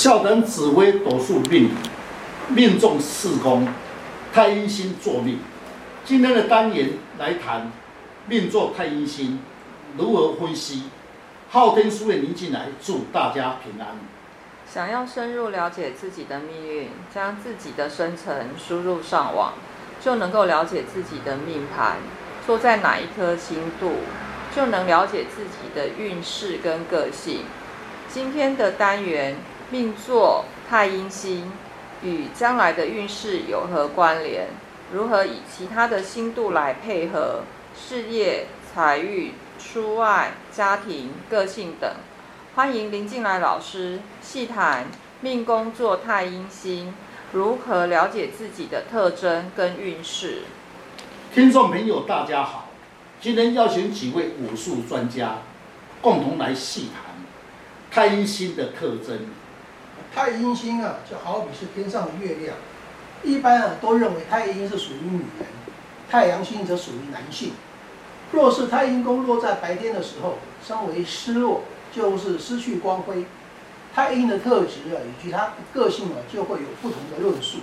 校长指挥斗数命，命中四宫，太阴星坐命。今天的单元来谈命坐太阴星如何分析。昊天书院您进来，祝大家平安。想要深入了解自己的命运，将自己的生辰输入上网，就能够了解自己的命盘坐在哪一颗星度，就能了解自己的运势跟个性。今天的单元命座太阴星与将来的运势有何关联？如何以其他的星度来配合事业、财运、出外、家庭、个性等？欢迎林进来老师细谈命宫坐太阴星，如何了解自己的特征跟运势。听众朋友，大家好，今天邀请几位武术专家，共同来细谈太阴星的特征。太阴星啊，就好比是天上的月亮，一般啊都认为太阴是属于女人，太阳星则属于男性。若是太阴宫落在白天的时候，称为失落。就是失去光辉，太阴的特质啊，以及他个性啊，就会有不同的论述。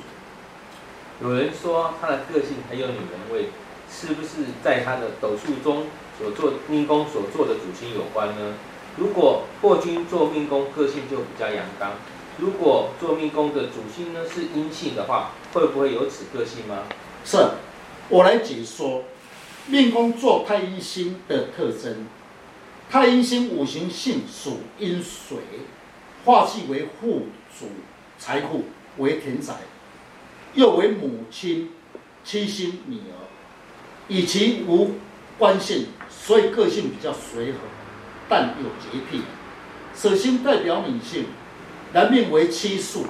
有人说他的个性很有女人味，是不是在他的斗数中所做命宫所做的主星有关呢？如果破军做命宫，个性就比较阳刚；如果做命宫的主星呢是阴性的话，会不会有此个性吗？是，我来解说命宫做太阴星的特征。太阴星五行性属阴水，化气为富主财富，为田宅，又为母亲妻星女儿，以其无关性，所以个性比较随和，但有洁癖。舍星代表女性，男命为七数，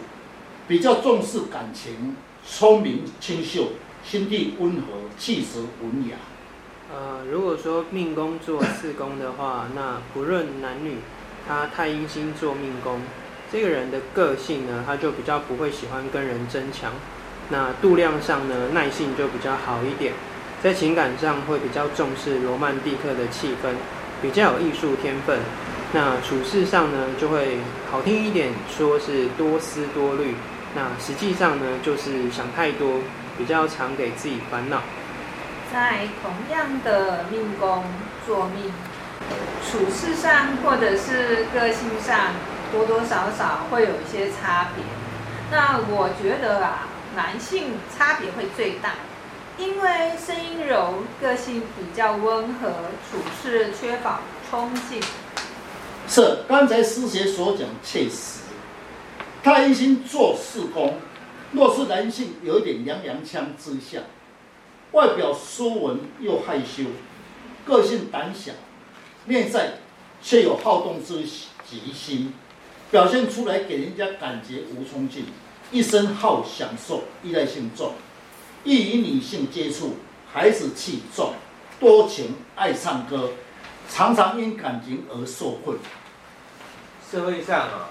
比较重视感情，聪明清秀，心地温和，气质文雅。呃，如果说命宫做四宫的话，那不论男女，他太阴星做命宫，这个人的个性呢，他就比较不会喜欢跟人争抢。那度量上呢，耐性就比较好一点，在情感上会比较重视罗曼蒂克的气氛，比较有艺术天分。那处事上呢，就会好听一点，说是多思多虑。那实际上呢，就是想太多，比较常给自己烦恼。在同样的命宫坐命，处事上或者是个性上，多多少少会有一些差别。那我觉得啊，男性差别会最大，因为声音柔，个性比较温和，处事缺乏冲劲。是，刚才师姐所讲确实。太阴星坐四宫，若是男性，有一点娘娘腔之相。外表斯文又害羞，个性胆小，内在却有好动之极心，表现出来给人家感觉无冲劲，一生好享受，依赖性重，易与女性接触，孩子气重，多情爱唱歌，常常因感情而受困。社会上啊，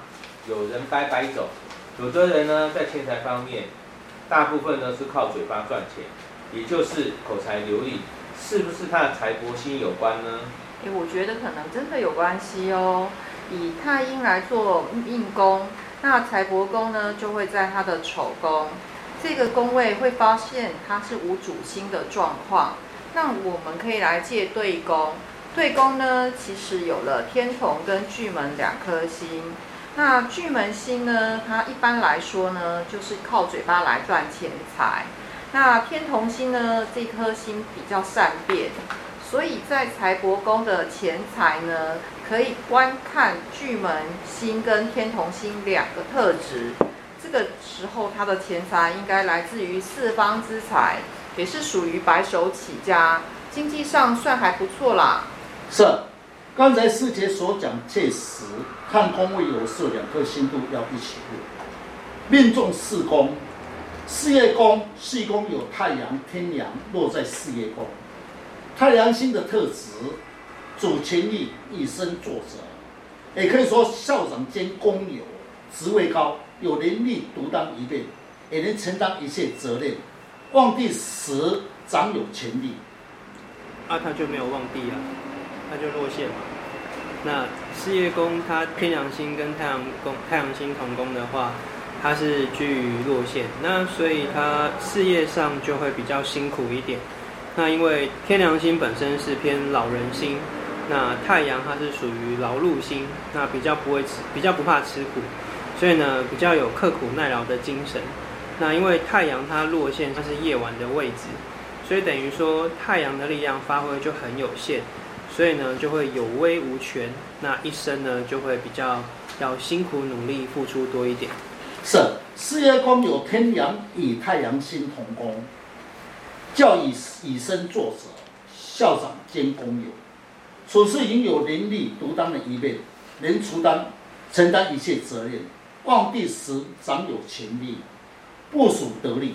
有人掰掰走，有的人呢在钱财方面，大部分呢是靠嘴巴赚钱。也就是口才流利，是不是他的财帛星有关呢？诶，我觉得可能真的有关系哦。以太阴来做命宫，那财帛宫呢就会在他的丑宫，这个宫位会发现它是无主星的状况。那我们可以来借对宫，对宫呢其实有了天同跟巨门两颗星。那巨门星呢，它一般来说呢就是靠嘴巴来赚钱财。那天同星呢，这颗星比较善变，所以在财帛宫的钱财呢，可以观看巨门星跟天同星两个特质。这个时候，他的钱财应该来自于四方之财，也是属于白手起家，经济上算还不错啦。是，刚才师姐所讲确实，看宫位有事，两颗星度要一起入，命中四宫。事业宫，事业宫有太阳、天梁落在事业宫，太阳星的特质，主权力，以身作则，也可以说校长兼工友，职位高，有能力独当一面，也能承担一切责任。旺地时掌有权力，啊，他就没有旺地啊，他就落线嘛。那事业宫它天梁星跟太阳宫、太阳星同宫的话，它是居于落线，那所以它事业上就会比较辛苦一点。那因为天梁星本身是偏老人星，那太阳它是属于劳碌星，那比较不会吃，比较不怕吃苦，所以呢比较有刻苦耐劳的精神。那因为太阳它落线，它是夜晚的位置，所以等于说太阳的力量发挥就很有限，所以呢就会有威无权，那一生呢就会比较要辛苦努力，付出多一点。是事业宫有天梁与太阳星同宫。教以以身作则，校长兼工友，处事应有能力独当的一面，能承担承担一切责任。旺地时长有权力，部署得力，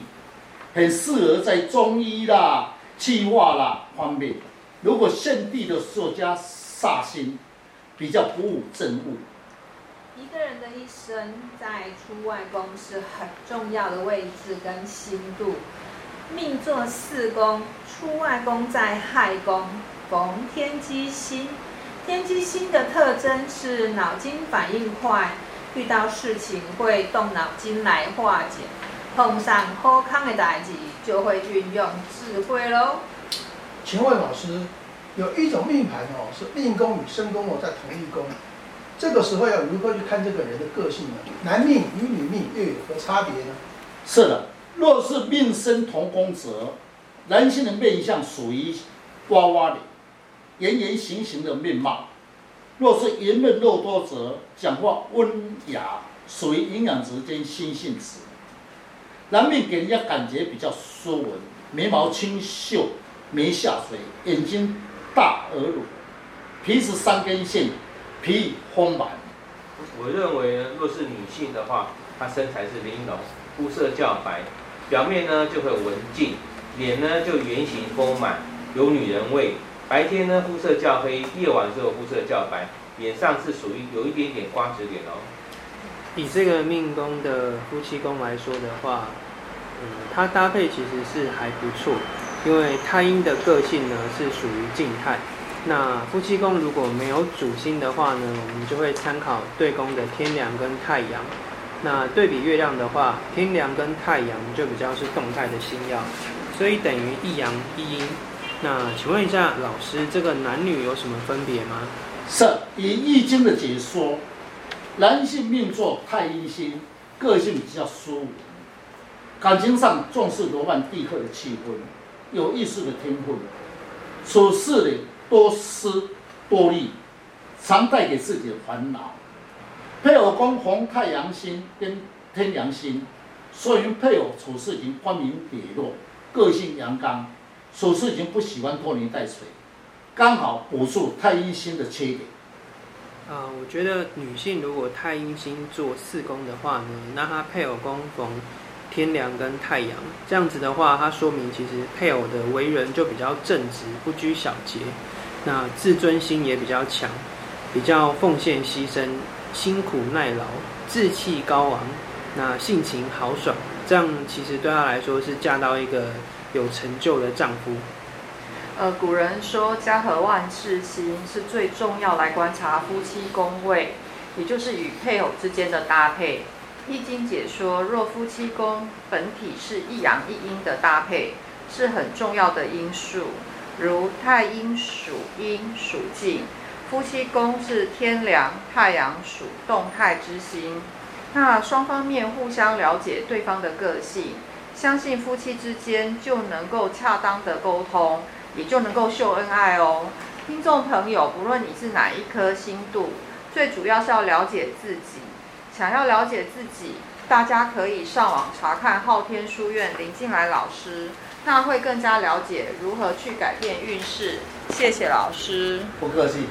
很适合在中医啦、气化啦方面。如果现地的作家煞星，比较不务正务。一个人的一生在出外宫是很重要的位置跟星度。命坐四宫，出外宫在亥宫，逢天机星。天机星的特征是脑筋反应快，遇到事情会动脑筋来化解。碰上好康的代志，就会运用智慧喽。请问老师，有一种命盘哦，是命宫与身宫哦在同一宫，这个时候要如何去看这个人的个性呢？男命与女命又有何差别呢？是的。若是命身同宫则，男性的面相属于娃娃脸，圆圆形形的面貌；若是圆润肉多则，讲话温雅，属于营养质兼心性质。男命给人家感觉比较斯文，眉毛清秀，眉下垂，眼睛大而乳，鼻子三根线，皮丰满。我认为呢，若是女性的话，她身材是玲珑，肤色较白。表面呢就会文静，脸呢就圆形丰满，有女人味。白天呢肤色较黑，夜晚时候肤色较白，脸上是属于有一点点瓜子脸哦。以这个命宫的夫妻宫来说的话，嗯，它搭配其实是还不错，因为太阴的个性呢是属于静态。那夫妻宫如果没有主星的话呢，我们就会参考对宫的天梁跟太阳。那对比月亮的话，天梁跟太阳就比较是动态的星曜，所以等于一阳一阴。那请问一下老师，这个男女有什么分别吗？是以易经的解说，男性命坐太阴星，个性比较疏远，感情上重视罗曼蒂克的气氛，有艺术的天分，处事的多思多虑，常带给自己的烦恼。配偶宫逢太阳星跟天梁星，所以配偶处事情光明磊落，个性阳刚，处事情不喜欢拖泥带水，刚好补助太阴星的缺点。啊、我觉得女性如果太阴星做四宫的话呢，那她配偶宫逢天梁跟太阳，这样子的话，它说明其实配偶的为人就比较正直，不拘小节，那自尊心也比较强，比较奉献牺牲。辛苦耐劳，志气高昂，那性情豪爽，这样其实对她来说是嫁到一个有成就的丈夫。呃，古人说家和万事兴是最重要来观察夫妻宫位，也就是与配偶之间的搭配。易经解说，若夫妻宫本体是一阳一阴的搭配，是很重要的因素。如太阴属阴属静。夫妻宫是天梁，太阳属动态之星，那双方面互相了解对方的个性，相信夫妻之间就能够恰当的沟通，也就能够秀恩爱哦。听众朋友，不论你是哪一颗星度，最主要是要了解自己。想要了解自己，大家可以上网查看昊天书院林静来老师，那会更加了解如何去改变运势。谢谢老师，不客气。